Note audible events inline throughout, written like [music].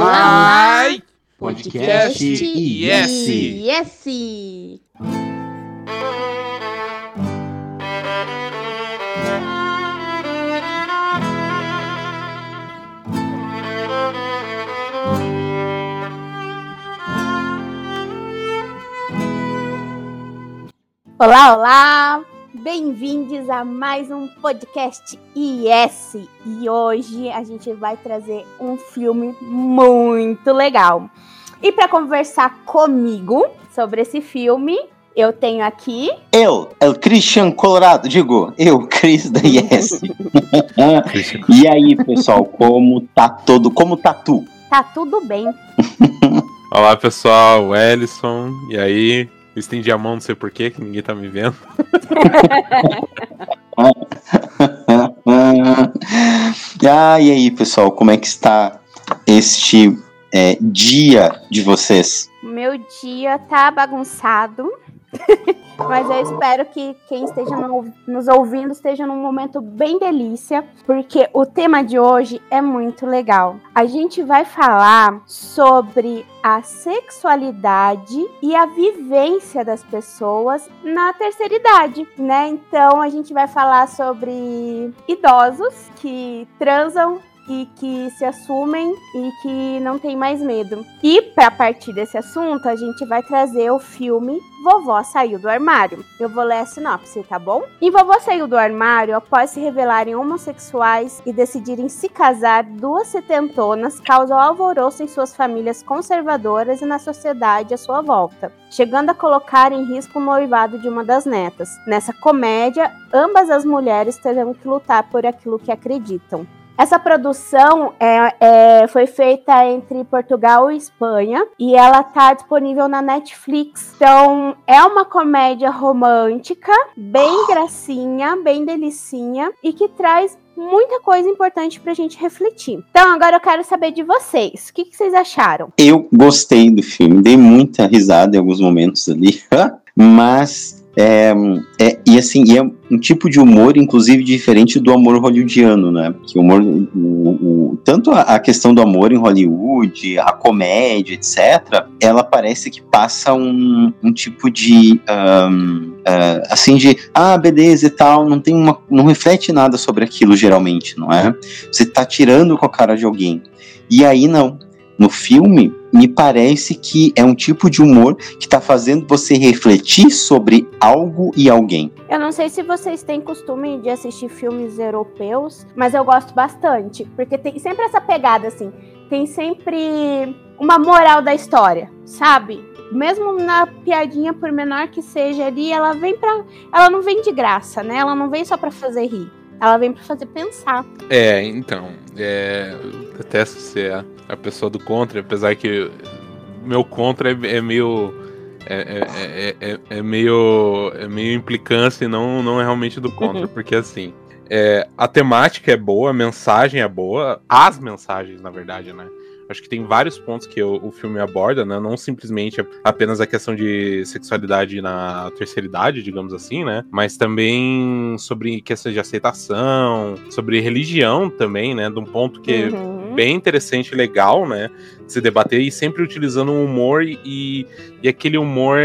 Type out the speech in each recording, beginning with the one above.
Ai! Podcast Yes! Yes! Olá, olá! Bem-vindos a mais um podcast IS. E hoje a gente vai trazer um filme muito legal. E para conversar comigo sobre esse filme, eu tenho aqui. Eu, El Christian Colorado, digo, eu, Cris da Yes. e aí, pessoal, como tá todo, como tá tu? Tá tudo bem. [laughs] Olá pessoal, Ellison. E aí? Eu estendi a mão, não sei porquê, que ninguém tá me vendo. [laughs] ah, e aí, pessoal, como é que está este é, dia de vocês? Meu dia tá bagunçado. [laughs] Mas eu espero que quem esteja no, nos ouvindo esteja num momento bem delícia, porque o tema de hoje é muito legal. A gente vai falar sobre a sexualidade e a vivência das pessoas na terceira idade, né? Então a gente vai falar sobre idosos que transam e que se assumem e que não tem mais medo. E para partir desse assunto, a gente vai trazer o filme Vovó Saiu do Armário. Eu vou ler a sinopse, tá bom? E Vovó saiu do armário após se revelarem homossexuais e decidirem se casar, duas setentonas causam alvoroço em suas famílias conservadoras e na sociedade à sua volta, chegando a colocar em risco o noivado de uma das netas. Nessa comédia, ambas as mulheres terão que lutar por aquilo que acreditam. Essa produção é, é, foi feita entre Portugal e Espanha e ela está disponível na Netflix. Então é uma comédia romântica, bem gracinha, bem delicinha e que traz muita coisa importante pra gente refletir. Então, agora eu quero saber de vocês. O que, que vocês acharam? Eu gostei do filme, dei muita risada em alguns momentos ali, [laughs] mas é, é, e assim, e é um tipo de humor, inclusive, diferente do amor hollywoodiano, né? Que humor, o, o, tanto a, a, questão do amor em Hollywood, a comédia, etc., ela parece que passa um, um tipo de. Um, uh, assim, de. Ah, beleza e tal, não tem uma. não reflete nada sobre aquilo, geralmente, não é? Você tá tirando com a cara de alguém. E aí, não. No filme, me parece que é um tipo de humor que está fazendo você refletir sobre algo e alguém. Eu não sei se vocês têm costume de assistir filmes europeus, mas eu gosto bastante, porque tem sempre essa pegada assim, tem sempre uma moral da história, sabe? Mesmo na piadinha por menor que seja ali, ela vem para, ela não vem de graça, né? Ela não vem só para fazer rir. Ela vem para fazer pensar. É, então, é, eu detesto ser a pessoa do contra, apesar que meu contra é, é meio. É, é, é, é, meio. É meio implicância e não, não é realmente do contra, uhum. porque assim. É, a temática é boa, a mensagem é boa, as mensagens, na verdade, né? Acho que tem vários pontos que o, o, filme aborda, né? Não simplesmente apenas a questão de sexualidade na terceira idade, digamos assim, né? Mas também sobre questões de aceitação, sobre religião também, né? De um ponto que uhum. Bem interessante e legal, né? De se debater e sempre utilizando o humor e, e aquele humor.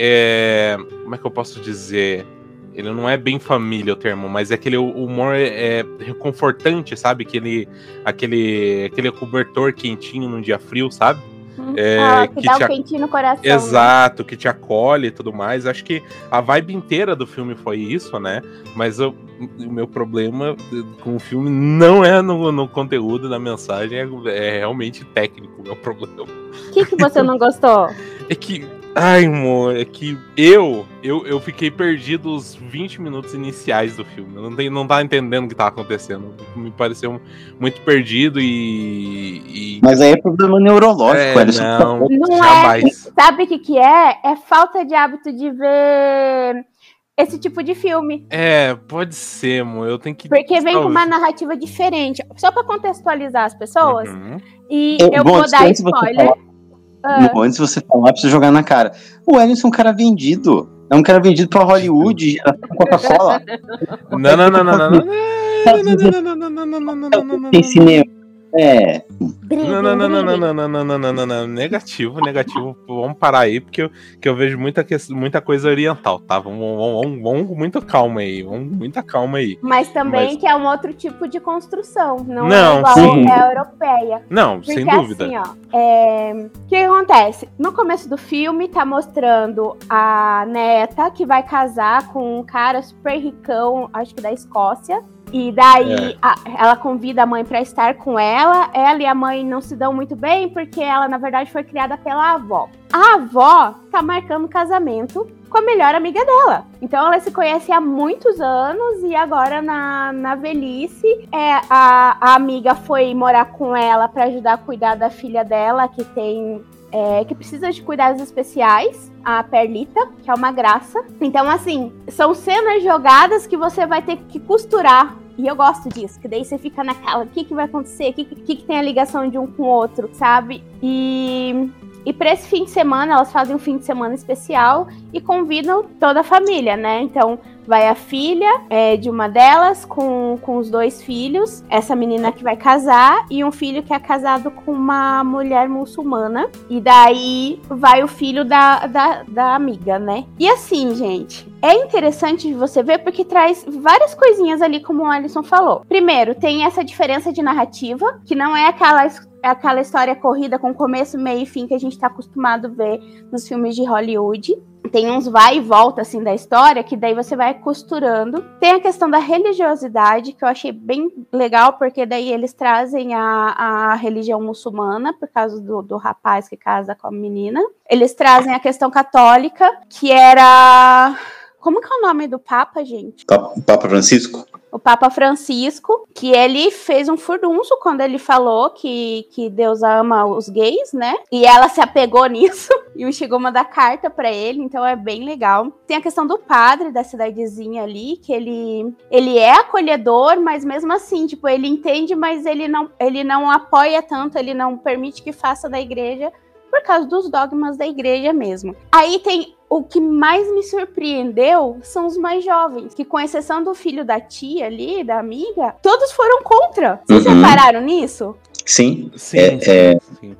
É, como é que eu posso dizer? Ele não é bem família o termo, mas é aquele humor é, reconfortante, sabe? Aquele, aquele, aquele cobertor quentinho num dia frio, sabe? Uhum. É, ah, que, que dá um quentinho no coração. Né? Exato, né? que te acolhe e tudo mais. Acho que a vibe inteira do filme foi isso, né? Mas eu, o meu problema com o filme não é no, no conteúdo, na mensagem, é, é realmente técnico o meu problema. O que, que você não gostou? é que Ai, amor, é que eu, eu eu fiquei perdido os 20 minutos iniciais do filme. Eu não, tenho, não tava entendendo o que tava acontecendo. Me pareceu muito perdido e. e... Mas aí é problema neurológico, é, Não, não jamais. É, sabe o que, que é? É falta de hábito de ver esse tipo de filme. É, pode ser, amor. Eu tenho que. Porque vem com uma narrativa diferente. Só para contextualizar as pessoas. Uhum. E eu, eu vou dar spoiler. Ah. Antes de você falar, precisa jogar na cara. O Ellison é um cara vendido. É um cara vendido pra Hollywood, Coca-Cola. Não, não, não, não, não. Tem cinema. É. Briguem, Não, não, não, não, briguem. não, não, não, não, não, não, não. Negativo, negativo. Vamos parar aí, porque eu, que eu vejo muita, muita coisa oriental, tá? Vamos, vamos, vamos, vamos com muita calma aí. Vamos com muita calma aí. Mas também Mas- que é um outro tipo de construção, não, Não, é igual sim. a europeia. Não, Porque sem dúvida. assim, ó, é, o que acontece? No começo do filme tá mostrando a neta que vai casar com um cara super ricão, acho que da Escócia. E daí É. a- ela convida a mãe pra estar com ela. Ela e a mãe não se dão muito bem porque ela na verdade foi criada pela avó. A avó tá marcando casamento com a melhor amiga dela. Então ela se conhece há muitos anos e agora na, na velhice é, a, a amiga foi morar com ela para ajudar a cuidar da filha dela que tem é, que precisa de cuidados especiais, a Perlita, que é uma graça. Então assim são cenas jogadas que você vai ter que costurar. E eu gosto disso, que daí você fica naquela, o que, que vai acontecer? O que, que, que tem a ligação de um com o outro, sabe? E e para esse fim de semana, elas fazem um fim de semana especial e convidam toda a família, né? Então, vai a filha é, de uma delas com, com os dois filhos, essa menina que vai casar, e um filho que é casado com uma mulher muçulmana. E daí vai o filho da, da, da amiga, né? E assim, gente, é interessante de você ver porque traz várias coisinhas ali, como o Alisson falou. Primeiro, tem essa diferença de narrativa, que não é aquela aquela história corrida com começo, meio e fim que a gente tá acostumado a ver nos filmes de Hollywood. Tem uns vai e volta assim da história que daí você vai costurando. Tem a questão da religiosidade que eu achei bem legal porque daí eles trazem a, a religião muçulmana por causa do, do rapaz que casa com a menina. Eles trazem a questão católica que era como que é o nome do Papa, gente? Papa Francisco? O Papa Francisco, que ele fez um furdunço quando ele falou que, que Deus ama os gays, né? E ela se apegou [laughs] nisso e chegou a mandar carta para ele, então é bem legal. Tem a questão do padre da cidadezinha ali, que ele, ele é acolhedor, mas mesmo assim, tipo, ele entende, mas ele não, ele não apoia tanto, ele não permite que faça da igreja por causa dos dogmas da igreja mesmo. Aí tem o que mais me surpreendeu são os mais jovens, que com exceção do filho da tia ali, da amiga, todos foram contra. Vocês Uhum. repararam nisso? Sim. Sim, É- sim, é- sim.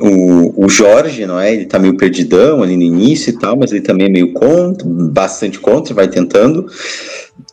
O, o Jorge, não é? Ele tá meio perdidão ali no início e tal, mas ele também é meio contra, bastante contra, vai tentando.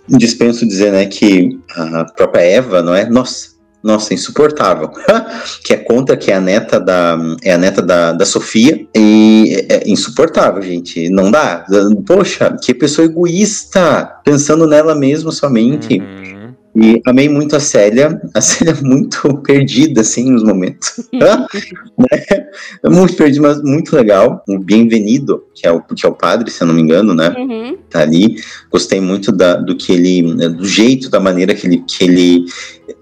Dispenso dizer, né, que a própria Eva, não é? Nossa, nossa, insuportável. [laughs] que é contra, que é a neta da, é a neta da, da Sofia. E é, é insuportável, gente. Não dá. Poxa, que pessoa egoísta, pensando nela mesma somente. Uhum. E amei muito a Célia, a Célia é muito perdida, assim, nos momentos. [laughs] [laughs] né? Muito perdida, mas muito legal. O Bem-vindo, que, é o, que é o padre, se eu não me engano, né? Uhum. Tá ali. Gostei muito da, do que ele, né, do jeito, da maneira que ele, que ele,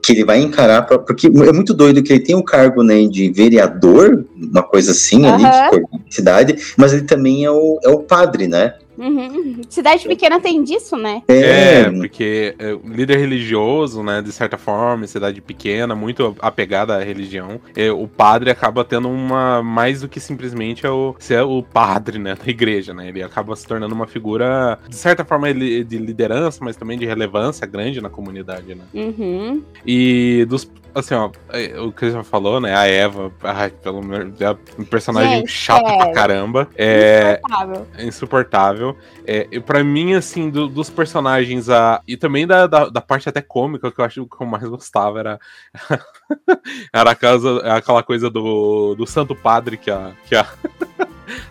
que ele vai encarar, pra- porque é muito doido que ele tem o cargo, né, de vereador, uma coisa assim, ali, Aham. de cidade, mas ele também é o, é o padre, né? Uhum. Cidade pequena tem disso, né? É, porque é, líder religioso, né, de certa forma, cidade pequena, muito apegada à religião, é, o padre acaba tendo uma mais do que simplesmente é o, ser o padre, né, da igreja, né? Ele acaba se tornando uma figura de certa forma de liderança, mas também de relevância grande na comunidade, né? Uhum. E dos assim, ó, é, o que já falou, né, a Eva, ai, pelo menos é um personagem Gente, chato é. pra caramba. É, Insuportável. é insuportável. É, e para mim, assim, do- dos personagens a, e também da, da, da parte até cômica, que eu acho que eu mais gostava era, [laughs] era a casa, aquela coisa do, do Santo Padre que a, que a,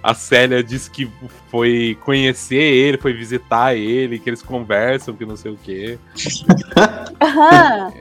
a Célia disse que foi conhecer ele, foi visitar ele, que eles conversam, que não sei o quê.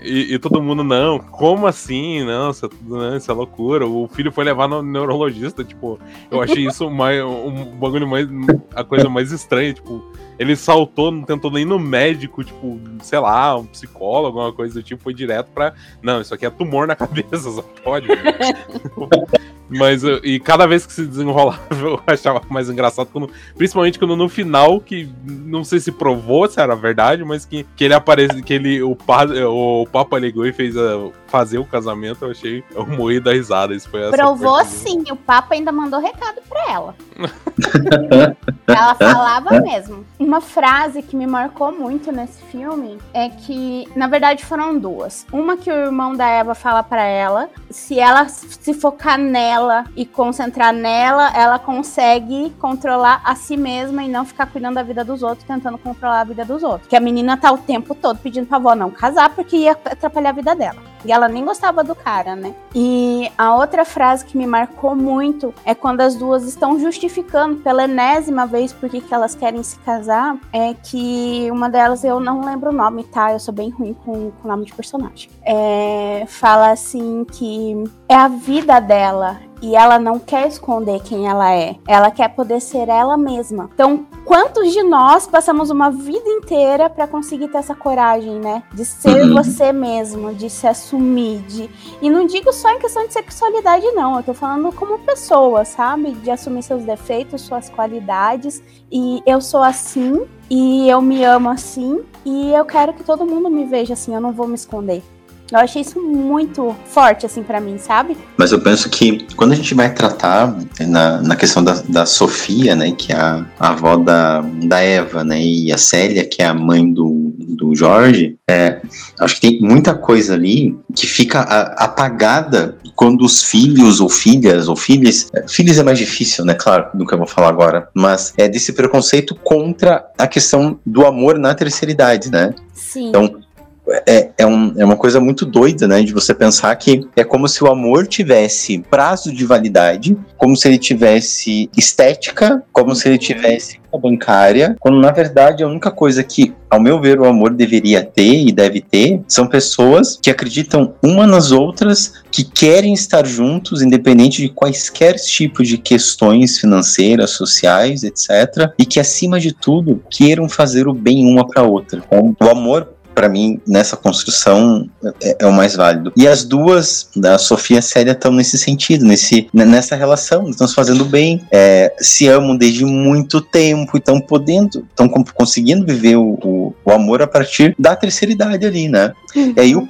E, e todo mundo, não, como assim? Não, isso, não, isso é loucura. O filho foi levar no neurologista, tipo, eu achei isso mais, um bagulho mais. a coisa mais estranha, tipo, ele saltou, não tentou nem no médico, tipo, sei lá, um psicólogo, alguma coisa do tipo, foi direto pra. Não, isso aqui é tumor na [laughs] cabeça, só pode. né? [laughs] Mas, e cada vez que se desenrolava, [laughs] eu achava mais engraçado, quando, principalmente quando no final, que não sei se provou se era verdade, mas que, que ele aparece, que ele, o, padre, o Papa ligou e fez a, fazer o casamento, eu achei, eu morri da risada, isso foi essa Provou sim, o Papa ainda mandou recado pra ela. [laughs] Ela falava [laughs] mesmo. Uma frase que me marcou muito nesse filme é que, na verdade, foram duas. Uma que o irmão da Eva fala para ela, se ela se focar nela e concentrar nela, ela consegue controlar a si mesma e não ficar cuidando da vida dos outros, tentando controlar a vida dos outros. Que a menina tá o tempo todo pedindo pra avó não casar porque ia atrapalhar a vida dela. E ela nem gostava do cara, né? E a outra frase que me marcou muito é quando as duas estão justificando pela enésima vez por que elas querem se casar. É que uma delas, eu não lembro o nome, tá? Eu sou bem ruim com o nome de personagem. É, fala assim que é a vida dela, e ela não quer esconder quem ela é. Ela quer poder ser ela mesma. Então, quantos de nós passamos uma vida inteira para conseguir ter essa coragem, né? De ser uhum. você mesmo, de se assumir, de... E não digo só em questão de sexualidade, não. Eu tô falando como pessoa, sabe? De assumir seus defeitos, suas qualidades. E eu sou assim, e eu me amo assim, e eu quero que todo mundo me veja assim, eu não vou me esconder. Eu achei isso muito forte, assim, para mim, sabe? Mas eu penso que quando a gente vai tratar na, na questão da, da Sofia, né, que é a, a avó da, da Eva, né, e a Célia, que é a mãe do, do Jorge, é, acho que tem muita coisa ali que fica a, apagada quando os filhos ou filhas ou filhas, é, filhos é mais difícil, né, claro, do que eu vou falar agora, mas é desse preconceito contra a questão do amor na terceira idade, né? Sim. Então, é, é, um, é uma coisa muito doida, né? De você pensar que é como se o amor tivesse prazo de validade, como se ele tivesse estética, como se ele tivesse bancária, quando na verdade a única coisa que, ao meu ver, o amor deveria ter e deve ter são pessoas que acreditam uma nas outras, que querem estar juntos, independente de quaisquer tipos de questões financeiras, sociais, etc. E que, acima de tudo, queiram fazer o bem uma para outra. Então, o amor para mim, nessa construção, é, é, o mais válido. E as duas, da Sofia e a Célia, estão nesse sentido, nesse, nessa relação, estão se fazendo bem, é, se amam desde muito tempo, estão podendo, estão conseguindo viver o, o, o, amor a partir da terceira idade ali, né? Uhum. E aí o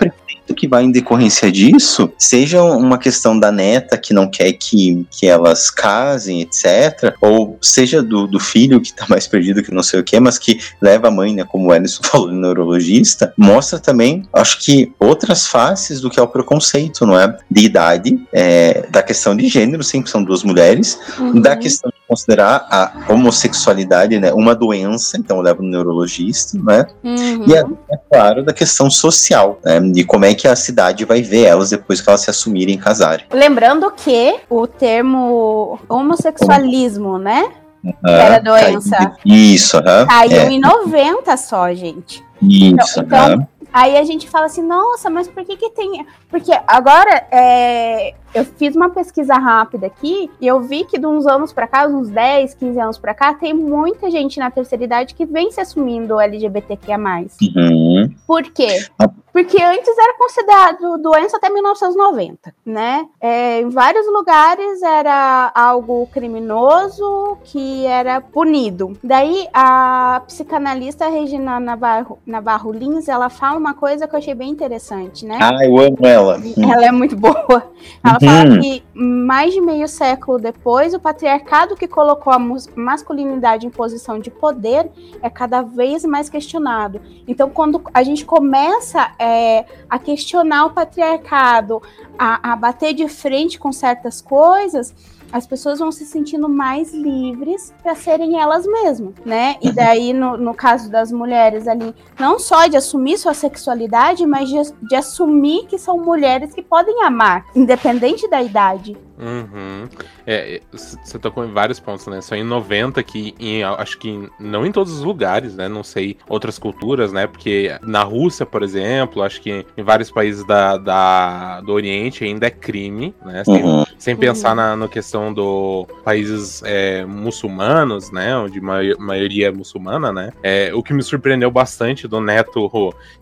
que vai em decorrência disso, seja uma questão da neta que não quer que, que elas casem, etc., ou seja do, do filho que tá mais perdido que não sei o que, mas que leva a mãe, né, como o Ellison [laughs] falou, neurologista, mostra também, acho que, outras faces do que é o preconceito, não é? De idade, é, da questão de gênero, sempre são duas mulheres, uhum. da questão de considerar a homossexualidade, né, uma doença, então leva no neurologista, né? Uhum. E, é, é claro, da questão social, né, de como é que a cidade vai ver elas depois que elas se assumirem e casarem. Lembrando que o termo homossexualismo, né? Uhum, era doença. Caiu, isso, uhum, caiu é. em 90 só, gente. Isso, então, então Aí a gente fala assim, nossa, mas por que que tem... Porque agora, é... eu fiz uma pesquisa rápida aqui e eu vi que de uns anos para cá, uns 10, 15 anos para cá, tem muita gente na terceira idade que vem se assumindo LGBTQIA+. Uhum. Por quê? Porque antes era considerado doença até 1990, né? É, em vários lugares era algo criminoso que era punido. Daí a psicanalista Regina Navarro, Navarro Lins, ela fala uma coisa que eu achei bem interessante, né? Ah, eu amo ela. Ela é muito boa. Ela uhum. fala que mais de meio século depois, o patriarcado que colocou a masculinidade em posição de poder é cada vez mais questionado. Então, quando a gente começa é, a questionar o patriarcado, a, a bater de frente com certas coisas, as pessoas vão se sentindo mais livres para serem elas mesmas, né? E daí, no, no caso das mulheres ali, não só de assumir sua sexualidade, mas de, de assumir que são mulheres que podem amar, independente da idade. Uhum. É, você tocou em vários pontos, né? Só em 90 que em, acho que não em todos os lugares, né? Não sei outras culturas, né? Porque na Rússia, por exemplo, acho que em vários países da, da do Oriente ainda é crime, né? Sem, uhum. sem pensar na, na questão do países é, muçulmanos, né? Onde a maioria é muçulmana, né? É, o que me surpreendeu bastante do neto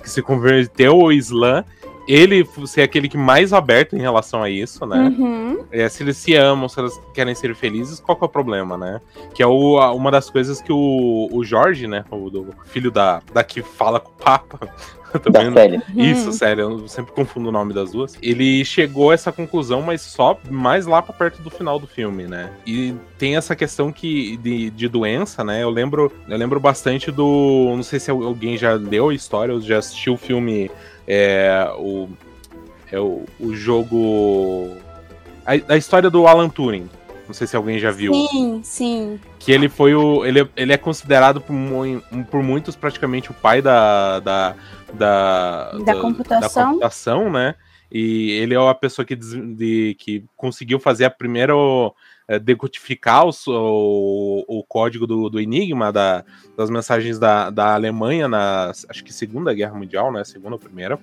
que se converteu ao Islã ele ser aquele que mais aberto em relação a isso, né? Uhum. É, se eles se amam, se elas querem ser felizes, qual que é o problema, né? Que é o, a- uma das coisas que o, o Jorge, né? O do filho da, da que fala com o Papa. [laughs] Da também não- Célia. Isso, sério, eu sempre confundo o nome das duas. Ele chegou a essa conclusão, mas só mais lá pra perto do final do filme, né? E tem essa questão que de, de doença, né? Eu lembro, eu lembro bastante do. Não sei se alguém já leu a história ou já assistiu o filme. É, o, é o, o jogo. A, a história do Alan Turing. Não sei se alguém já viu Sim, sim. que ele foi o. Ele, ele é considerado por, por muitos praticamente o pai da. Da, da, Da computação. da computação, né? E ele é a pessoa que, de- que conseguiu fazer a primeira eh, decodificar o, o, o código do, do Enigma da, das mensagens da, da Alemanha na acho que Segunda Guerra Mundial, né? Segunda ou primeira.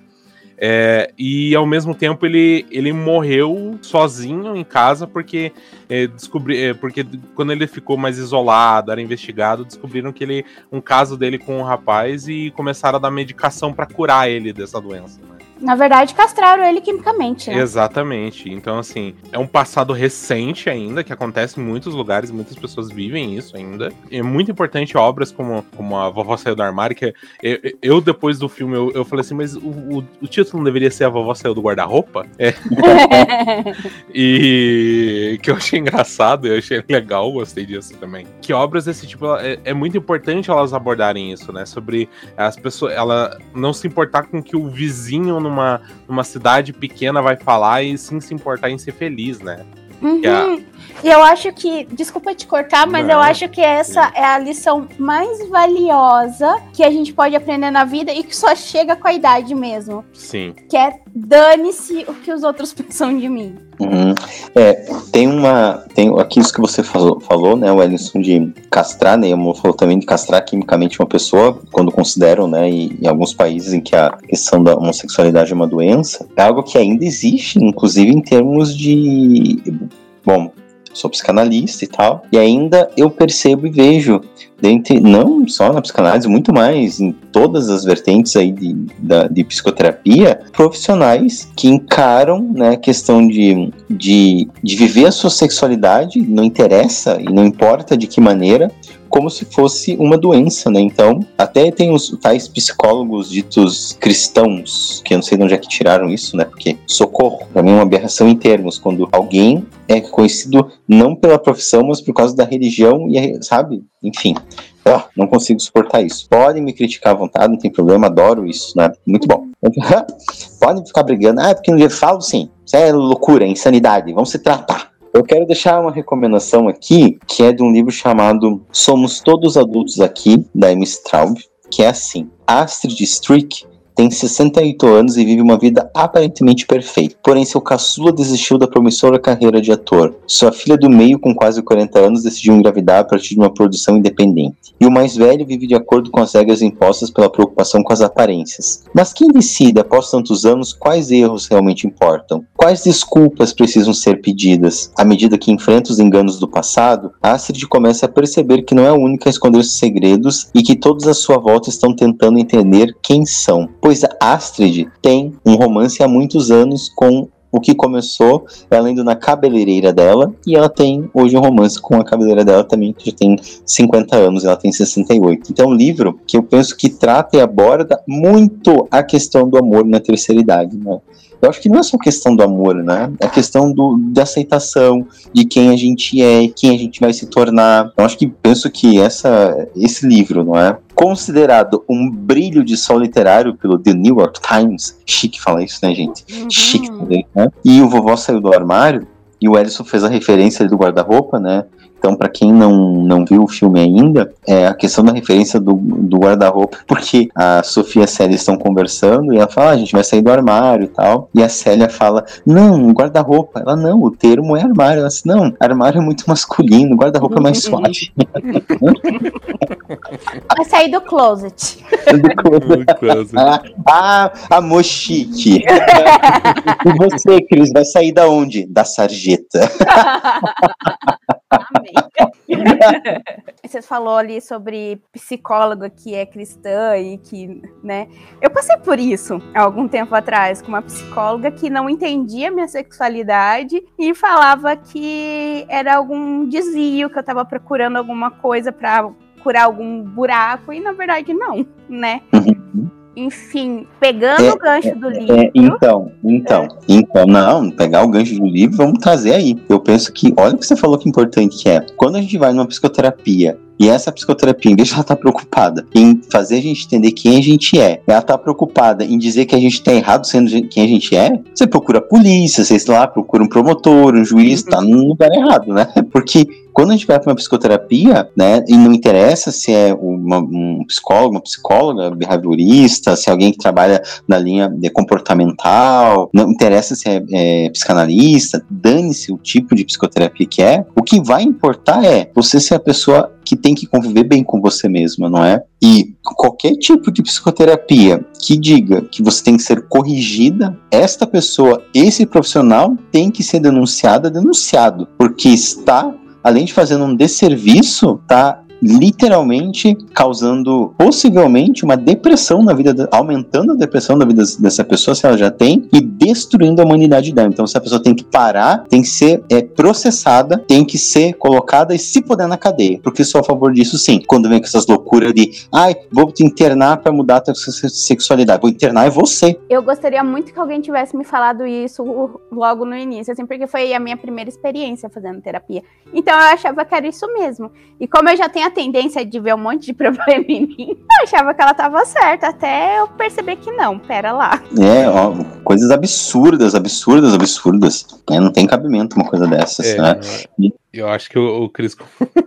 É, e ao mesmo tempo ele, ele morreu sozinho em casa porque é, descobri, é, porque quando ele ficou mais isolado, era investigado, descobriram que ele um caso dele com um rapaz e começaram a dar medicação para curar ele dessa doença. né? Na verdade, castraram ele quimicamente, né? Exatamente. Então assim é um passado recente ainda que acontece em muitos lugares, muitas pessoas vivem isso ainda. É muito importante obras como, como a Vovó Saiu do Armário que eu, eu, depois do filme eu, eu falei assim, mas o, o, o título não deveria ser a Vovó Saiu do Guarda-roupa? É, [laughs] e que eu achei engraçado, eu achei legal, gostei disso também. Que obras desse tipo, é, é muito importante elas abordarem isso, né? Sobre as pessoas, ela não se importar com que o vizinho numa, numa cidade pequena vai falar e sim se importar em ser feliz, né? Uhum. Que a- E eu acho que, desculpa te cortar, mas Não. eu acho que essa é a lição mais valiosa que a gente pode aprender na vida e que só chega com a idade mesmo. Sim. Que é dane-se o que os outros [laughs] pensam de mim. Uhum. É, tem uma. Tem aqui isso que você falou, falou né, o Ellison, de castrar, né? O falou também de castrar quimicamente uma pessoa, quando consideram, né, e, em alguns países em que a questão da homossexualidade é uma doença, é algo que ainda existe, inclusive em termos de. Bom, sou psicanalista e tal, e ainda eu percebo e vejo, dentre, não só na psicanálise, muito mais em todas as vertentes aí de, da, de psicoterapia, profissionais que encaram né, a questão de, de, de viver a sua sexualidade, não interessa e não importa de que maneira, como se fosse uma doença, né? Então, até tem os tais psicólogos ditos cristãos, que eu não sei de onde é que tiraram isso, né? Porque socorro, pra mim é uma aberração em termos, quando alguém é conhecido não pela profissão, mas por causa da religião e, sabe? Enfim, ah, não consigo suportar isso. Podem me criticar à vontade, não tem problema, adoro isso, né? Muito bom. [laughs] Podem ficar brigando, ah, porque eu falo sim, isso é loucura, é insanidade, vamos se tratar. Eu quero deixar uma recomendação aqui, que é de um livro chamado Somos Todos Adultos Aqui, da Amy Straub, que é assim: Astrid Strick tem 68 anos e vive uma vida aparentemente perfeita. Porém, seu caçula desistiu da promissora carreira de ator. Sua filha do meio, com quase 40 anos, decidiu engravidar a partir de uma produção independente. E o mais velho vive de acordo com as regras impostas pela preocupação com as aparências. Mas quem decide, após tantos anos, quais erros realmente importam? Quais desculpas precisam ser pedidas? À medida que enfrenta os enganos do passado, Astrid começa a perceber que não é a única a esconder os segredos e que todos à sua volta estão tentando entender quem são. Pois Astrid tem um romance há muitos anos com o que começou ela indo na cabeleireira dela e ela tem hoje um romance com a cabeleireira dela também que já tem 50 anos, ela tem 68. Então é um livro que eu penso que trata e aborda muito a questão do amor na terceira idade, né? Eu acho que não é só questão do amor, né? É questão do, da aceitação de quem a gente é, quem a gente vai se tornar. Eu acho que penso que essa, esse livro, não é? Considerado um brilho de sol literário pelo The New York Times, chique falar isso, né, gente? Chique, né? E o vovó saiu do armário, e o Ellison fez a referência ali do guarda-roupa, né? Então, para quem não, não viu o filme ainda, é a questão da referência do, do guarda-roupa, porque a Sofia e a Célia estão conversando e ela fala: ah, a gente vai sair do armário e tal. E a Célia fala: não, guarda-roupa. Ela, não, o termo é armário. Ela disse: não, armário é muito masculino, guarda-roupa é mais [laughs] suave. [laughs] Vai sair do closet. ah, ah, amor chique. [laughs] e você, Cris, vai sair da onde? Da sarjeta. Amém. [laughs] Você falou ali sobre psicóloga que é cristã e que, né? Eu passei por isso há algum tempo atrás com uma psicóloga que não entendia minha sexualidade e falava que era algum desvio, que eu tava procurando alguma coisa para curar algum buraco e na verdade não, né? Uhum. Enfim, pegando É, o gancho do É, livro. então, então, então, não, pegar o gancho do livro, vamos trazer aí. Eu penso que, olha o que você falou que importante que é. Quando a gente vai numa psicoterapia e essa psicoterapia, em vez de ela estar preocupada em fazer a gente entender quem a gente é, ela tá preocupada em dizer que a gente tá errado sendo quem a gente é, você procura a polícia, você sei lá, procura um promotor, um juiz, tá no lugar errado, né? [laughs] Porque quando a gente vai para uma psicoterapia, né, e não interessa se é uma- um psicólogo, uma psicóloga, behaviorista, se é alguém que trabalha na linha de comportamental, não interessa se é, é psicanalista, dane-se o tipo de psicoterapia que é, o que vai importar é você ser a pessoa que tem que conviver bem com você mesma, não é? E qualquer tipo de psicoterapia que diga que você tem que ser corrigida, esta pessoa, esse profissional tem que ser denunciada, denunciado, porque está além de fazendo um desserviço, tá literalmente causando possivelmente uma depressão na vida, da- aumentando a depressão da vida dessa pessoa se ela já tem e destruindo a humanidade dela. Então essa pessoa tem que parar, tem que ser é, processada, tem que ser colocada e se puder na cadeia, porque sou a favor disso sim. Quando vem com essas loucuras de, ai, vou te internar pra mudar a tua se- sexualidade, vou internar é você. Eu gostaria muito que alguém tivesse me falado isso logo no início, assim, porque foi a minha primeira experiência fazendo terapia. Então eu achava que era isso mesmo. E como eu já tenho a tendência de ver um monte de [laughs] problema em mim, eu achava que ela tava certa, até eu perceber que não, pera lá. É, ó, coisas absurdas, absurdas, absurdas. É, não tem cabimento uma coisa dessas, É, né? eu acho que o, o Cris,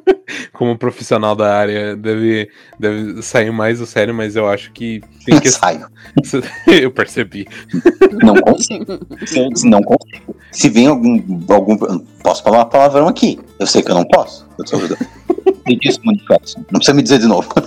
[laughs] como, profissional da área, deve, deve sair mais do sério, mas eu acho que tem que. Saio. [laughs] eu percebi. Não consigo. Não consigo. Se vem algum, algum. Posso falar uma palavrão aqui? Eu sei que eu não posso. Eu tô... Isso, manifesto. Não precisa me dizer de novo. [laughs]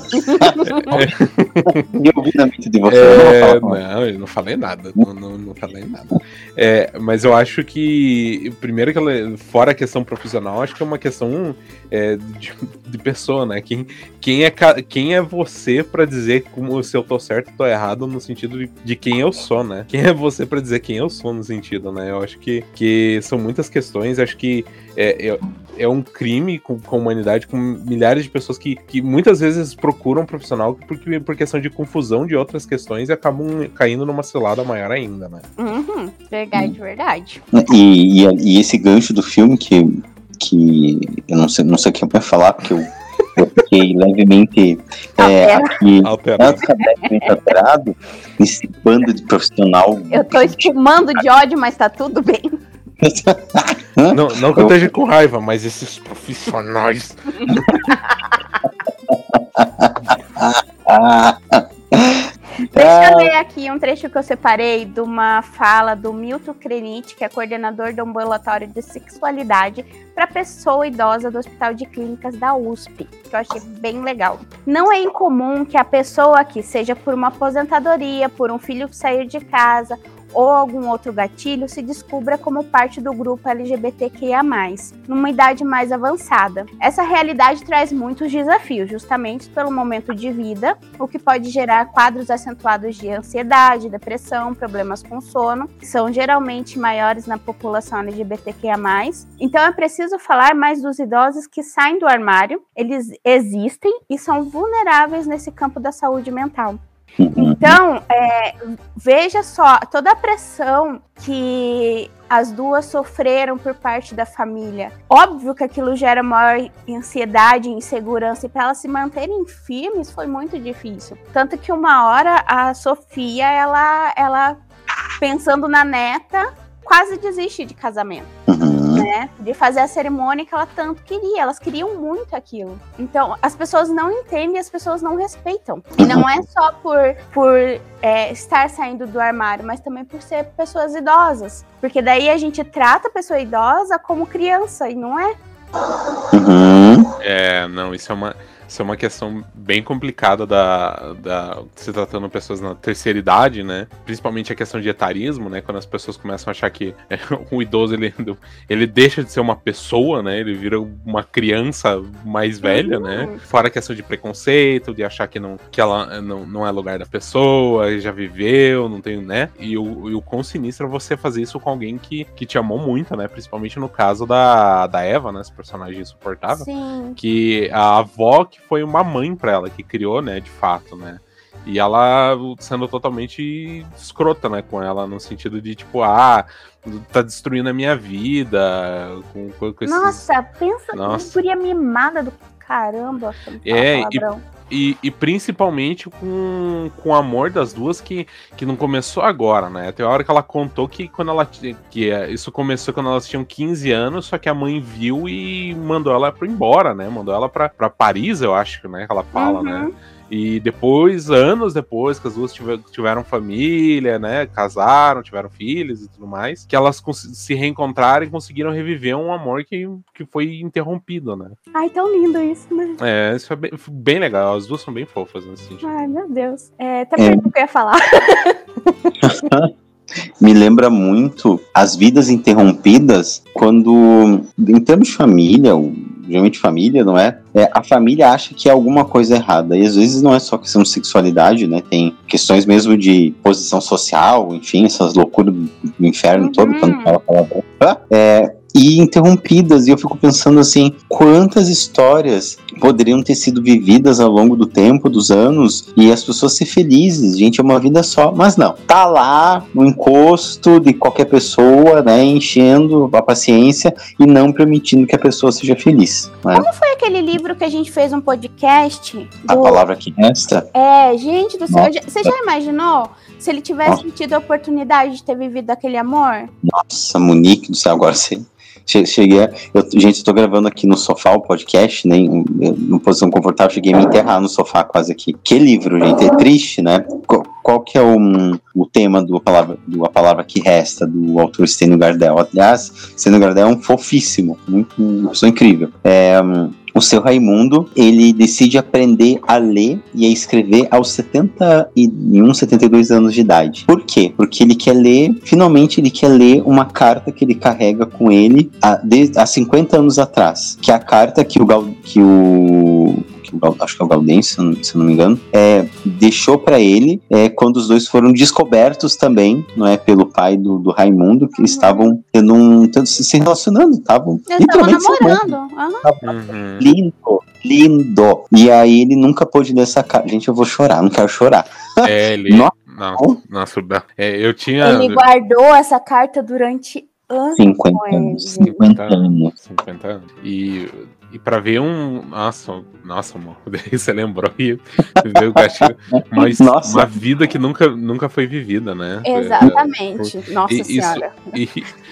Me ouvi na mente de você. eu não É, não, eu não falei nada. Não, não, não falei nada. É, mas eu acho que, primeiro que ela, fora a questão profissional, acho que é uma questão é, de, de pessoa, né? Quem, quem, é, quem é você pra dizer como se eu tô certo ou tô errado no sentido de, de quem eu sou, né? Quem é você pra dizer quem eu sou no sentido, né? Eu acho que, que são muitas questões, acho que é, é, é um crime com, com a humanidade, com milhares de pessoas que, que muitas vezes procuram um profissional porque, por questão de confusão de outras questões e acabam caindo numa cilada maior ainda, né? Uhum, verdade, verdade. E, e, e esse gancho do filme que, que eu não sei, não sei o que eu vou falar, porque eu, eu fiquei [laughs] levemente é, aqui Alterado. esse bando de profissional. Eu tô espumando de ódio, mas tá tudo bem. Não, não que eu esteja com raiva, mas esses profissionais. Ah, Deixa eu ler aqui um trecho que eu separei de uma fala do Milton Crenite, que é coordenador do ambulatório de sexualidade para pessoa idosa do Hospital de Clínicas da USP, que eu achei bem legal. Não é incomum que a pessoa que seja por uma aposentadoria, por um filho sair de casa ou algum outro gatilho se descubra como parte do grupo LGBTQIA+, numa idade mais avançada. Essa realidade traz muitos desafios, justamente pelo momento de vida, o que pode gerar quadros acentuados de ansiedade, depressão, problemas com sono, que são geralmente maiores na população LGBTQIA+. Então é preciso falar mais dos idosos que saem do armário, eles existem e são vulneráveis nesse campo da saúde mental. Então, é, veja só, toda a pressão que as duas sofreram por parte da família. Óbvio que aquilo gera maior ansiedade, insegurança, e para elas se manterem firmes foi muito difícil. Tanto que uma hora a Sofia, ela, ela pensando na neta, quase desiste de casamento uhum. Né? De fazer a cerimônia que ela tanto queria. Elas queriam muito aquilo. Então, as pessoas não entendem, as pessoas não respeitam. E não é só por, por é, estar saindo do armário, mas também por ser pessoas idosas. Porque daí a gente trata a pessoa idosa como criança, e não é. Uhum. É, não, isso é uma. Ser uma questão bem complicada da, da se tratando de pessoas na terceira idade, né? Principalmente a questão de etarismo, né? Quando as pessoas começam a achar que é, [laughs] o idoso ele, ele deixa de ser uma pessoa, né? Ele vira uma criança mais velha, né? Uhum. Fora a questão de preconceito, de achar que não que ela não, não é lugar da pessoa, já viveu, não tem, né? E o, e o quão sinistro é você fazer isso com alguém que, que te amou muito, né? Principalmente no caso da, da Eva, né? Esse personagem insuportável Sim. que a avó que foi uma mãe pra ela, que criou, né, de fato, né? E ela sendo totalmente escrota, né, com ela, no sentido de, tipo, ah, tá destruindo a minha vida, com, com, com esses... Nossa, pensa Nossa. que guria mimada do caramba. É, e-. E, e principalmente com, com o amor das duas que, que não começou agora, né? Tem a hora que ela contou que quando ela que é, isso começou quando elas tinham 15 anos, só que a mãe viu e mandou ela para embora, né? Mandou ela pra Paris, eu acho, né? Que ela fala, Uhum. né? E depois, anos depois, que as duas tiver- tiveram família, né? Casaram, tiveram filhos e tudo mais, que elas se reencontraram e conseguiram reviver um amor que, que foi interrompido, né? Ai, tão lindo isso, né? É, isso é bem, bem legal. As duas são bem fofas nesse sentido. Ai, meu Deus. É, até É. perdi o que eu ia falar. [laughs] Me lembra muito as vidas interrompidas quando, em termos de família, geralmente família, não é? É, A família acha que é alguma coisa errada. E às vezes não é só questão de sexualidade, né? Tem questões mesmo de posição social, enfim, essas loucuras do inferno Uhum. todo, quando fala palavrão. É, e interrompidas, e eu fico pensando assim, quantas histórias poderiam ter sido vividas ao longo do tempo, dos anos, e as pessoas ser felizes, gente, é uma vida só, mas não, tá lá no encosto de qualquer pessoa, né, enchendo a paciência e não permitindo que a pessoa seja feliz, né? Foi aquele livro que a gente fez um podcast A do- palavra que resta, É, gente do céu. Você já imaginou se ele tivesse tido a oportunidade de ter vivido aquele amor? nossa, Monique do céu, agora você... che- Cheguei a, eu, gente, tô gravando aqui no sofá o podcast, né? Em, em posição confortável, cheguei a me enterrar no sofá quase aqui. Que livro, gente, é triste, né? Qual, qual que é o, o tema do palavra, do A Palavra Que Resta, do autor Steno Gardel? Aliás, Steno Gardel é um fofíssimo, muito, uma pessoa incrível. É, hum, o seu Raimundo, ele decide aprender a ler e a escrever aos 71, 72 anos de idade. Por quê? Porque ele quer ler, finalmente ele quer ler uma carta que ele carrega com ele há, há 50 anos atrás. Que é a carta que o, que o que o Gal- acho que é o Gaudêncio, se eu não- se eu não me engano, é, deixou pra ele é, quando os dois foram descobertos também, não é, pelo pai do, do Raimundo, que estavam tendo um, tendo- se se relacionando, estavam Eles estavam literalmente namorando. Uhum. Lindo, lindo. E aí ele nunca pôde ler essa carta. Gente, eu vou chorar, não quero chorar. É, [laughs] ele. Nossa. Nossa, nossa, é, eu tinha. Ele guardou essa carta durante anos. 50 com ele, anos, gente. 50 anos. 50 anos. E, e pra ver um. Nossa, nossa, amor. [laughs] Daí você lembrou e veio o gatilho. Mas Nossa. uma vida que nunca, nunca foi vivida, né? Exatamente. Nossa E- isso- senhora. [laughs] E,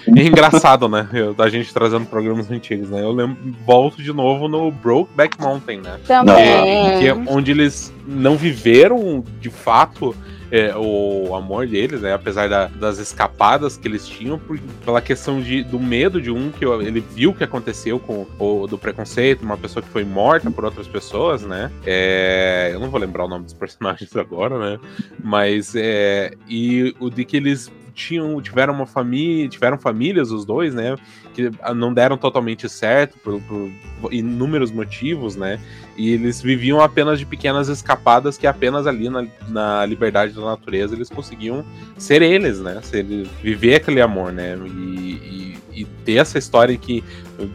e é engraçado, né? Eu- a gente trazendo programas antigos, né? Eu lembro, volto de novo no Brokeback Mountain, né? Também. Que é onde eles não viveram de fato é, o amor deles, né? Apesar da- das escapadas que eles tinham, por- pela questão de, do medo de um que ele viu o que aconteceu com o do preconceito, uma pessoa que foi morta por outras pessoas, né? É, eu não vou lembrar o nome dos [laughs] personagens agora, né? Mas é, e o de que eles tinham tiveram uma família, tiveram famílias os dois, né? Que não deram totalmente certo por, por inúmeros motivos, né? E eles viviam apenas de pequenas escapadas que apenas ali na, na liberdade da natureza eles conseguiam ser eles, né? Ser, viver aquele amor, né? E, e- e ter essa história que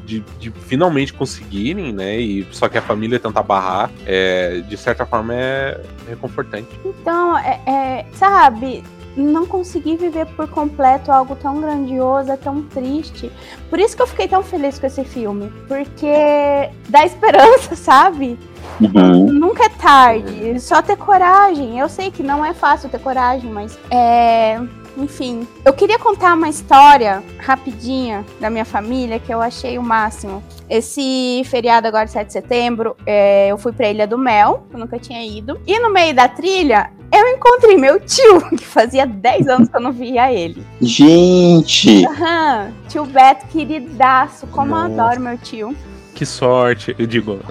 de, de finalmente conseguirem, né? E só que a família tentar barrar, é, de certa forma é reconfortante. Então, é, é, sabe, não consegui viver por completo algo tão grandioso, é tão triste. Por isso que eu fiquei tão feliz com esse filme. Porque dá esperança, [laughs] sabe? Uhum. Nunca é tarde. Só ter coragem. Eu sei que não é fácil ter coragem, mas é. Enfim, eu queria contar uma história rapidinha da minha família que eu achei o máximo. Esse feriado agora, 7 de setembro, é, eu fui pra Ilha do Mel, que eu nunca tinha ido. E no meio da trilha, eu encontrei meu tio, [laughs] que fazia 10 anos que eu não via ele. Gente, Aham, tio Beto, queridaço, como eu Nossa. adoro meu tio. que sorte. Eu digo. [laughs]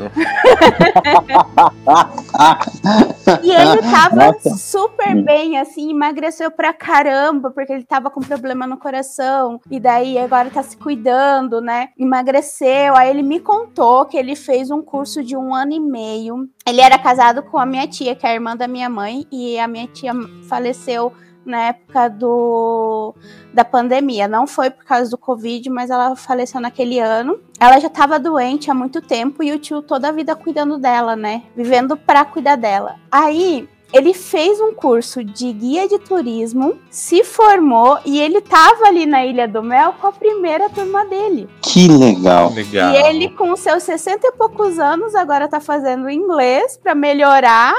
e ele [laughs] tava Nossa. super bem, assim, emagreceu pra caramba, porque ele tava com problema no coração. E daí agora tá se cuidando, né? Emagreceu. Aí ele me contou que ele fez um curso de um ano e meio. Ele era casado com a minha tia, que é a irmã da minha mãe, e a minha tia faleceu na época do, da pandemia. Não foi por causa do Covid, mas ela faleceu naquele ano. Ela já estava doente há muito tempo e o tio toda a vida cuidando dela, né? Vivendo para cuidar dela. Aí ele fez um curso de guia de turismo, se formou e ele tava ali na Ilha do Mel com a primeira turma dele. Que legal. legal. E ele, com seus 60 e poucos anos, agora tá fazendo inglês para melhorar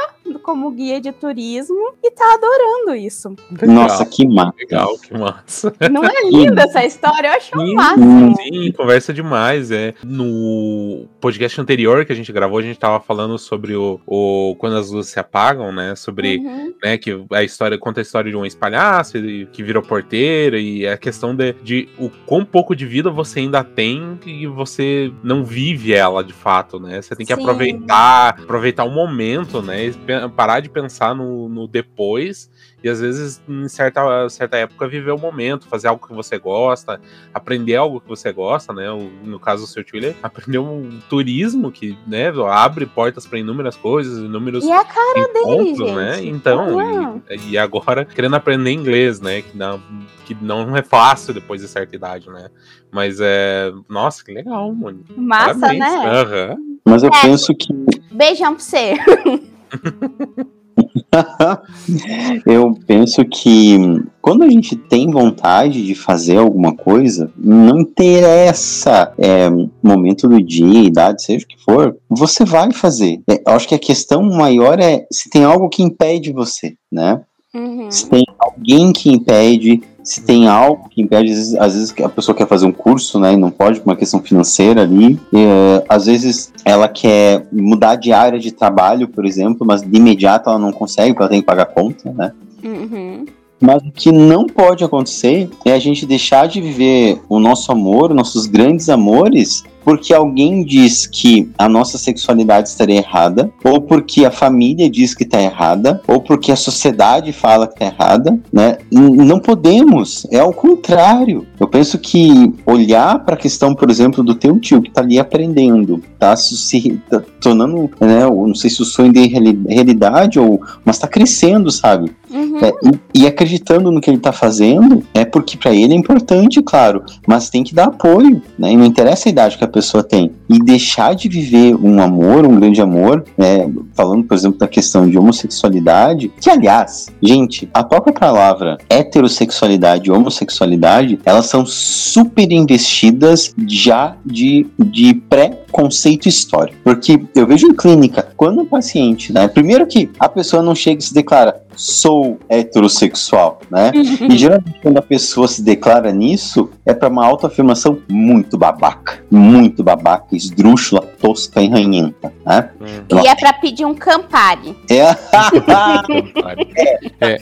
como guia de turismo e tá adorando isso. Legal. Nossa, que massa. Legal, que massa. Não é [laughs] linda essa história? Eu acho sim, máximo. Sim, conversa demais. É. No podcast anterior que a gente gravou, a gente tava falando sobre o, o quando as luzes se apagam, né? Sobre uhum. né, que a história conta a história de um espalhaço que virou porteira e a questão de, de o quão pouco de vida você ainda tem e você não vive ela de fato, né? Você tem que sim. aproveitar, aproveitar o momento, né? parar de pensar no, no depois e às vezes, em certa, certa época, viver o momento, fazer algo que você gosta, aprender algo que você gosta, né? No caso do seu tio, ele [laughs] aprendeu um turismo que, né, abre portas para inúmeras coisas, inúmeros e a cara encontros, dele, né? Então, e, e, agora querendo aprender inglês, né? Que não, que não é fácil depois de certa idade, né? Mas é. Nossa, que legal, mano. Massa, Parabéns. né? Uhum. Mas eu é. penso que. Beijão pra você. [laughs] [laughs] eu penso que quando a gente tem vontade de fazer alguma coisa, não interessa é, momento do dia, idade, seja o que for, você vai fazer. É, eu acho que a questão maior é se tem algo que impede você, né? Uhum. Se tem alguém que impede, se tem algo que impede, às vezes, às vezes a pessoa quer fazer um curso, né, e não pode por uma questão financeira ali, é, às vezes ela quer mudar de área de trabalho, por exemplo, mas de imediato ela não consegue, porque ela tem que pagar conta, né? Uhum. Mas o que não pode acontecer é a gente deixar de viver o nosso amor, nossos grandes amores, porque alguém diz que a nossa sexualidade estaria errada, ou porque a família diz que está errada, ou porque a sociedade fala que está errada, né? Não podemos, é ao contrário. Eu penso que olhar para a questão, por exemplo, do teu tio que está ali aprendendo, tá se tá tornando, né? Não sei se o sonho de realidade ou, mas está crescendo, sabe? Uhum. É, e, e, acreditando no que ele está fazendo, é porque para ele é importante, claro, mas tem que dar apoio, né? E não interessa a idade que a pessoa tem. E deixar de viver um amor, um grande amor, né? falando, por exemplo, da questão de homossexualidade, que, aliás, gente, a própria palavra heterossexualidade e homossexualidade, elas são super investidas já de, de pré-conceito histórico. Porque eu vejo em clínica, quando o paciente, né? Primeiro que a pessoa não chega e se declara, sou heterossexual, né? e [laughs] geralmente quando a pessoa se declara nisso, é para uma autoafirmação muito babaca, muito babaca, esdrúxula, tosca e ranhenta, né? Hum. E é para pedir um Campari. [laughs] É. é,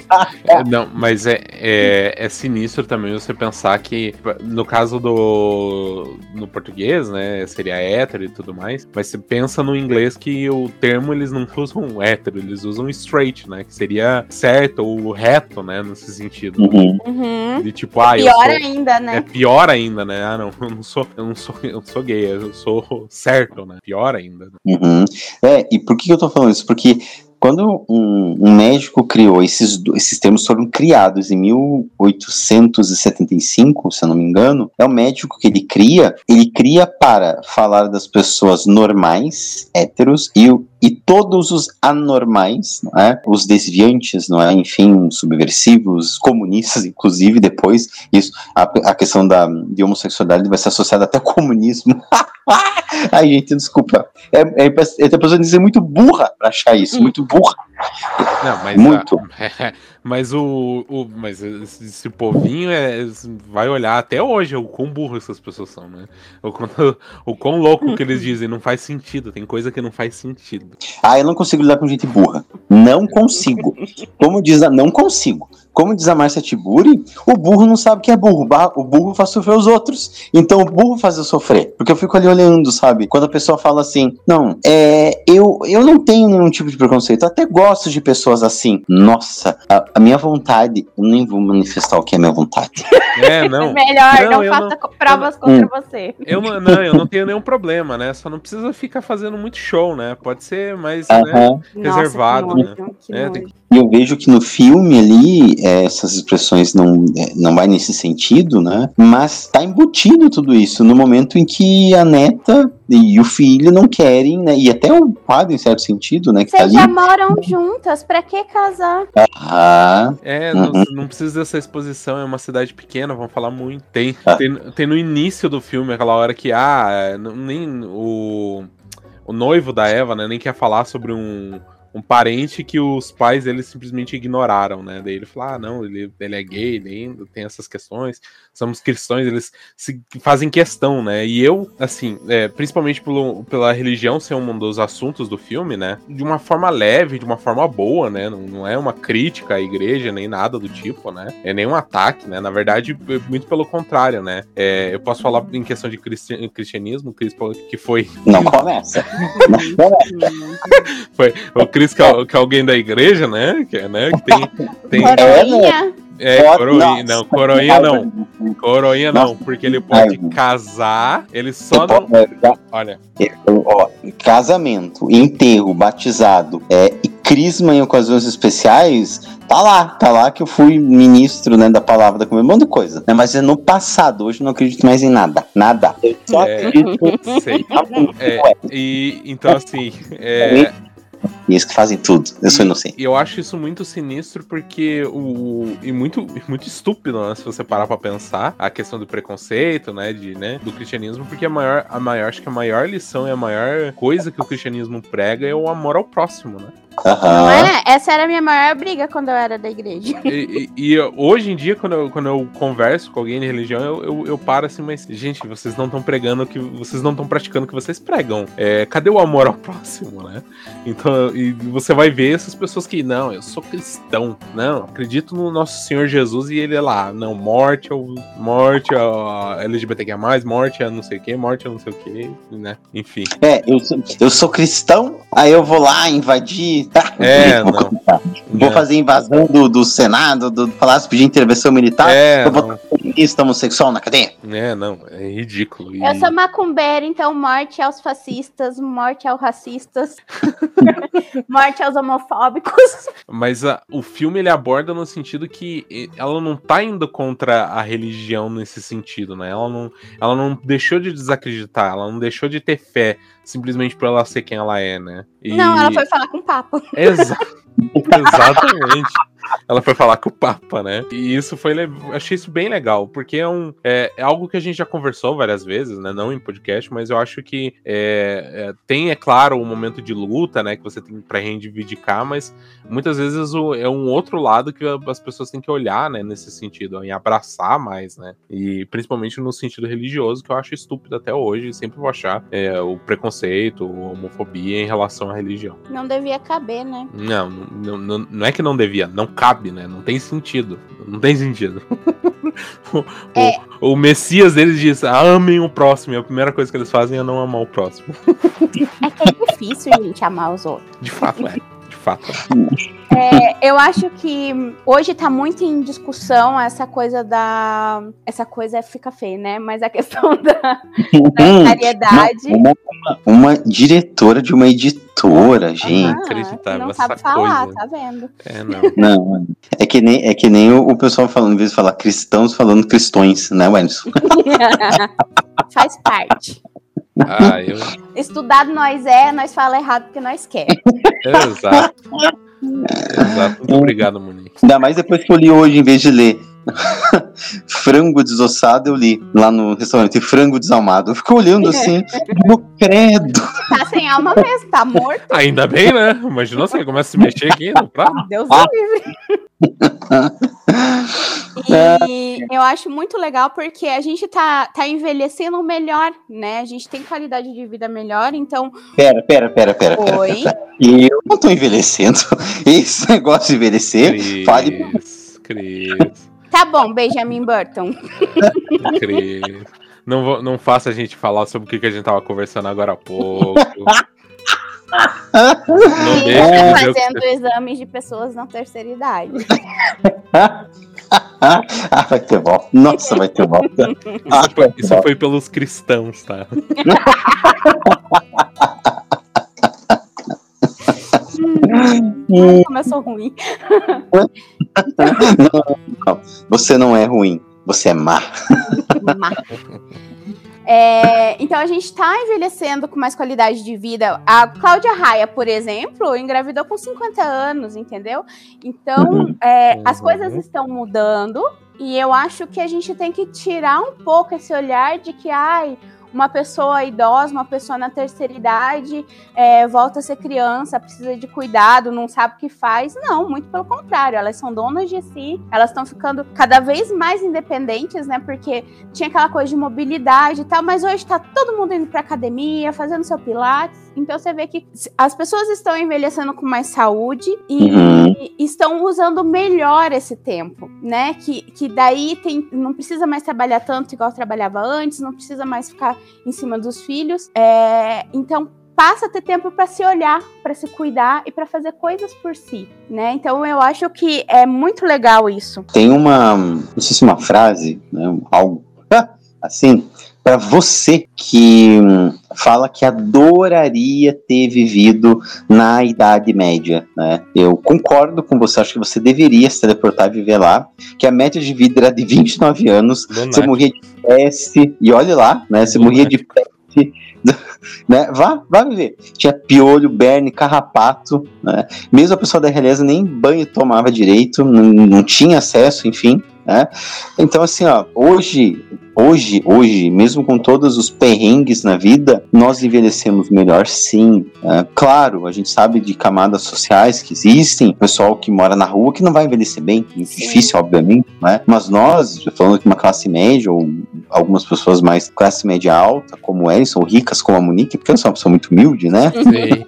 é, não, mas é, é, é sinistro também você pensar que no caso do no português, né, seria hétero e tudo mais, mas você pensa no inglês que o termo eles não usam hétero, eles usam straight, né, que seria certo ou reto, né, nesse sentido. Uhum. Uhum. De tipo, ah, pior sou, ainda, né? É pior ainda, né? Ah, não, eu não sou, eu não sou, eu não sou gay, eu sou certo, né? Pior ainda. Uhum. É, e por que eu tô falando isso? Porque quando um, um, médico criou esses, esses termos foram criados em 1875, se eu não me engano, é o médico que ele cria, ele cria para falar das pessoas normais, héteros, e o e todos os anormais, é? os desviantes, não é? enfim, subversivos, comunistas, [laughs] inclusive, depois, isso, a, a questão da, de homossexualidade vai ser associada até ao comunismo. [laughs] Ai, gente, desculpa. É, é, é, a pessoa dizer muito burra para achar isso, muito burra. Não, mas muito. A, [laughs] mas o, o mas esse, esse, povinho é, vai olhar até hoje o quão burro essas pessoas são, né? O quão, [laughs] o quão louco que eles dizem, não faz sentido, tem coisa que não faz sentido. Ah, eu não consigo lidar com gente burra. Não consigo. Como diz, não consigo. Como diz a Marcia Tiburi, o burro não sabe que é burro, o burro faz sofrer os outros. Então o burro faz eu sofrer. Porque eu fico ali olhando, sabe? Quando a pessoa fala assim, não, é, eu, eu não tenho nenhum tipo de preconceito, eu até gosto de pessoas assim. Nossa, a, a minha vontade, eu nem vou manifestar o que é minha vontade. É, [laughs] não. Melhor, não, não faça não, provas contra você. Eu não, eu não tenho nenhum problema, né? Só não precisa ficar fazendo muito show, né? Pode ser mais uh -huh. né, reservado, Nossa, né? É, tem... E eu vejo que no filme ali, é, essas expressões não, é, não vai nesse sentido, né? Mas tá embutido tudo isso no momento em que a neta e o filho não querem, né? E até o padre, em certo sentido, né? Vocês tá já moram juntas, pra que casar? Ah, é, uhum. não, não, precisa dessa exposição, é uma cidade pequena, vamos falar muito. Tem, ah. tem, tem, no início do filme aquela hora que, ah, nem o, o noivo da Eva, né, nem quer falar sobre um um parente que os pais eles simplesmente ignoraram, né? Daí ele fala: ah, não, ele, ele é gay, ele tem essas questões, somos cristãos, eles se, fazem questão, né? E eu, assim, é, principalmente pelo, pela religião ser um dos assuntos do filme, né? De uma forma leve, de uma forma boa, né? Não, não é uma crítica à igreja, nem nada do tipo, né? É nem um ataque, né? Na verdade, muito pelo contrário, né? É, eu posso falar em questão de cristianismo, que foi. [laughs] Não começa. Não começa. [laughs] foi o que, é que é alguém da igreja, né? Que, né, que tem. tem coroinha. É, coroinha, não, coroinha não. Coroinha não, porque ele pode casar, ele só não. Olha. Ó, casamento, enterro, batizado é, e crisma em ocasiões especiais, tá lá, tá lá que eu fui ministro, né, da palavra da comunidade, um monte de coisa, né, mas é no passado, hoje eu não acredito mais em nada, nada. Eu só é, acredito. Sei. É, e, então, assim, é, e eles que fazem tudo. Eu sou inocente. E eu acho isso muito sinistro porque o. E muito, muito estúpido, né? Se você parar pra pensar, a questão do preconceito, né? De, né do cristianismo, porque a maior, a maior, acho que a maior lição e a maior coisa que o cristianismo prega é o amor ao próximo, né? Uhum. Não é? Essa era a minha maior briga quando eu era da igreja. E, e, e hoje em dia, quando eu, quando eu converso com alguém de religião, eu, eu, eu paro assim, mas, gente, vocês não estão pregando o que. Vocês não estão praticando o que vocês pregam. É, cadê o amor ao [laughs] próximo, né? Então, e você vai ver essas pessoas que, não, eu sou cristão. Não, acredito no nosso Senhor Jesus e ele é lá. Não, morte ou morte a LGBTQ, morte a não sei o que, morte a não sei o que, né? Enfim. É, eu sou, eu sou cristão, aí eu vou lá invadir militar. É, [laughs] vou, vou fazer invasão do, do Senado, do Palácio pedir intervenção militar. É, vou botar feminista homossexual na cadeia. É, não, é ridículo. E... Eu sou macumbeira, então morte aos fascistas, morte aos racistas, [laughs] morte aos homofóbicos. Mas a, o filme ele aborda no sentido que ela não tá indo contra a religião nesse sentido, né? Ela não, ela não deixou de desacreditar, ela não deixou de ter fé simplesmente por ela ser quem ela é, né? E... Não, ela foi falar com o Papa. Exa [laughs] [laughs] exatamente ela foi falar com o Papa, né? E isso foi. Achei isso bem legal, porque é, um, é, é, algo que a gente já conversou várias vezes, né? Não em podcast, mas eu acho que é, é, tem, é claro, um momento de luta, né? Que você tem pra reivindicar, mas muitas vezes o, é um outro lado que as pessoas têm que olhar, né? Nesse sentido, em abraçar mais, né? E principalmente no sentido religioso, que eu acho estúpido até hoje, sempre vou achar é, o preconceito, a homofobia em relação à religião. Não devia caber, né? Não, não, não, não é que não devia, não cabe, né? Não tem sentido. Não tem sentido. [laughs] o, é. o, o, Messias deles diz: amem o próximo. E a primeira coisa que eles fazem é não amar o próximo. É que é difícil, gente, amar os outros. De fato, é fato. É, eu acho que hoje tá muito em discussão essa coisa da. Essa coisa fica feia, né? Mas a questão [laughs] da, da solidariedade. Uma, uma, uma, diretora de uma editora, gente. Ah, Acreditável não sabe falar, tá vendo? É, não. [laughs] não. É que nem, é que nem o, o pessoal falando, em vez de falar cristãos, falando cristões, né, Wenderson? [laughs] Faz parte. Ah, eu... [laughs] Estudado nós é, nós fala errado porque nós quer. Exato. [laughs] Exato. Muito obrigado, Monique. Ainda mais depois que eu li hoje, em vez de ler frango desossado, eu li lá no restaurante frango desalmado. Eu fico olhando assim, no credo. Tá sem alma mesmo, tá morto. Ainda bem, né? Imagina se ele começa a se mexer aqui no prato. Deus ah. livre. [laughs] e eu acho muito legal porque a gente tá, tá envelhecendo melhor, né? A gente tem qualidade de vida melhor, então. Pera, pera, pera, pera. Oi. Pera, pera. Eu não tô envelhecendo. [laughs] Esse negócio de envelhecer, Cris, fale. Cris. Tá bom, Benjamin Burton. Cris. Não, não faça a gente falar sobre o que, que a gente tava conversando agora há pouco. Não deixe Fazendo você... exames de pessoas na terceira idade. [laughs] ah, vai ter volta. Nossa, vai ter volta. Ah, isso, foi, isso foi pelos cristãos, tá? [laughs] [laughs] hum, começou ruim. [laughs] Não, não, você não é ruim, você é má. [laughs] má. É, então a gente está envelhecendo com mais qualidade de vida. A Cláudia Raia, por exemplo, engravidou com 50 anos, entendeu? Então uhum. é, as coisas uhum. estão mudando e eu acho que a gente tem que tirar um pouco esse olhar de que, ai, uma pessoa idosa, uma pessoa na terceira idade, é, volta a ser criança, precisa de cuidado, não sabe o que faz. Não, muito pelo contrário, elas são donas de si, elas estão ficando cada vez mais independentes, né? Porque tinha aquela coisa de mobilidade e tal, mas hoje está todo mundo indo para academia, fazendo seu pilates. Então você vê que as pessoas estão envelhecendo com mais saúde e, uhum. estão usando melhor esse tempo, né? Que, que daí tem, não precisa mais trabalhar tanto igual trabalhava antes, não precisa mais ficar em cima dos filhos. É, então passa a ter tempo para se olhar, para se cuidar e para fazer coisas por si, né? Então eu acho que é muito legal isso. Tem uma, não sei se uma frase, né, algo assim, para você que hum, fala que adoraria ter vivido na Idade Média, né? Eu concordo com você, acho que você deveria se teleportar e viver lá, que a média de vida era de 29 anos, você morria de peste, e olhe lá, né? Você morria de peste, [laughs] né? Vá, vá viver. Tinha piolho, berne, carrapato, né? Mesmo a pessoa da realeza nem banho tomava direito, não, não tinha acesso, enfim. Né? Então, assim, ó, hoje, hoje, hoje, mesmo com todos os perrengues na vida, nós envelhecemos melhor, sim. É, claro, a gente sabe de camadas sociais que existem, pessoal que mora na rua que não vai envelhecer bem, sim. difícil, obviamente, né? Mas nós, falando que uma classe média ou algumas pessoas mais classe média alta, como Ellison, ou ricas como a Monique, porque eu sou uma pessoa muito humilde, né? Sim.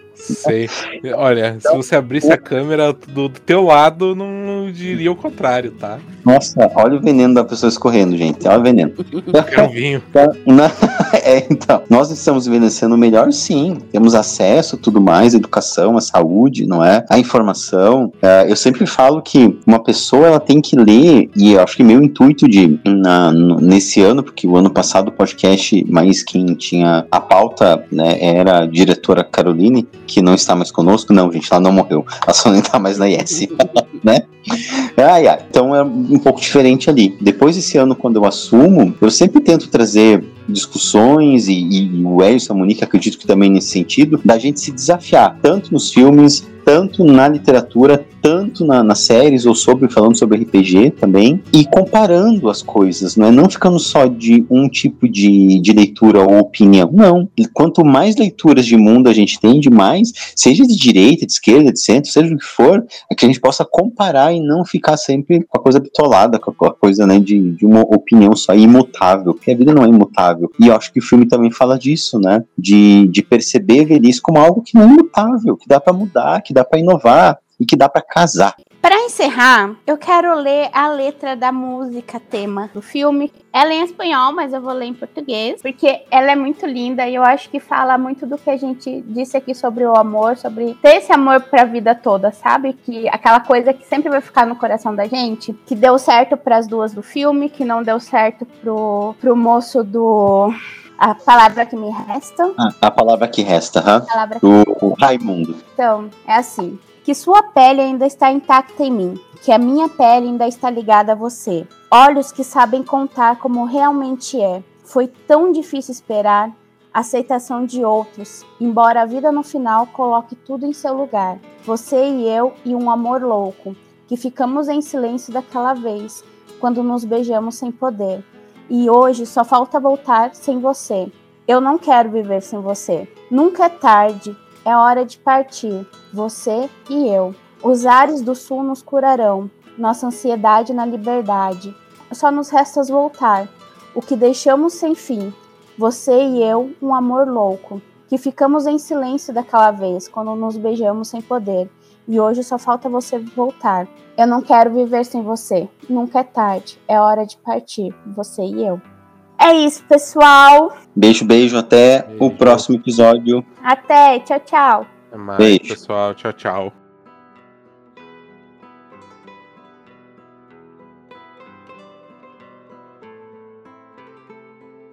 [laughs] Sei. Olha, se você abrisse a câmera do, do teu lado, não diria o contrário, tá? Nossa, olha o veneno da pessoa escorrendo, gente. Olha o veneno. [laughs] É um vinho. [laughs] é, então, nós estamos envelhecendo melhor, sim. Temos acesso a tudo mais, educação, a saúde, não é? A informação. Uh, eu sempre falo que uma pessoa ela tem que ler, e eu acho que meu intuito de na, nesse ano, porque o ano passado o podcast, mais quem tinha a pauta, né, era a diretora Caroline, que não está mais conosco. Não, gente, ela não morreu. Ela só não está mais na IS, [laughs] né? Ai, ai. Então é um pouco diferente ali. Depois desse ano, quando eu assumo, eu sempre tento trazer discussões e, e o Elson, a Monique, acredito que também nesse sentido, da gente se desafiar, tanto nos filmes, tanto na literatura, tanto na, nas séries ou sobre falando sobre RPG também, e comparando as coisas, não é não ficando só de um tipo de, de leitura ou opinião. Não. Quanto mais leituras de mundo a gente tem, de mais, seja de direita, de esquerda, de centro, seja o que for, é que a gente possa comparar e não ficar sempre com a coisa bitolada, com a coisa né, de, de uma opinião só imutável, porque a vida não é imutável. E eu acho que o filme também fala disso, né? De, de perceber a velhice como algo que não é imutável, que dá para mudar, que dá para inovar e que dá para casar. Para encerrar, eu quero ler a letra da música tema do filme. Ela é em espanhol, mas eu vou ler em português, porque ela é muito linda e eu acho que fala muito do que a gente disse aqui sobre o amor, sobre ter esse amor para a vida toda, sabe? Que aquela coisa que sempre vai ficar no coração da gente, que deu certo para as duas do filme, que não deu certo pro, pro moço do a palavra que me resta. Ah, a palavra que resta, huh? palavra que... o Raimundo. Então, é assim que sua pele ainda está intacta em mim, que a minha pele ainda está ligada a você. Olhos que sabem contar como realmente é. Foi tão difícil esperar a aceitação de outros, embora a vida no final coloque tudo em seu lugar. Você e eu e um amor louco, que ficamos em silêncio daquela vez, quando nos beijamos sem poder. E hoje só falta voltar sem você. Eu não quero viver sem você. Nunca é tarde, é hora de partir, você e eu. Os ares do sul nos curarão, nossa ansiedade na liberdade. Só nos resta voltar, o que deixamos sem fim, você e eu, um amor louco, que ficamos em silêncio daquela vez, quando nos beijamos sem poder. e hoje só falta você voltar. Eu não quero viver sem você. Nunca é tarde. É hora de partir, você e eu. É isso, pessoal. Beijo, beijo. Até Beijo. o próximo episódio. Até. Tchau, tchau. Até mais, Beijo. pessoal. Tchau, tchau.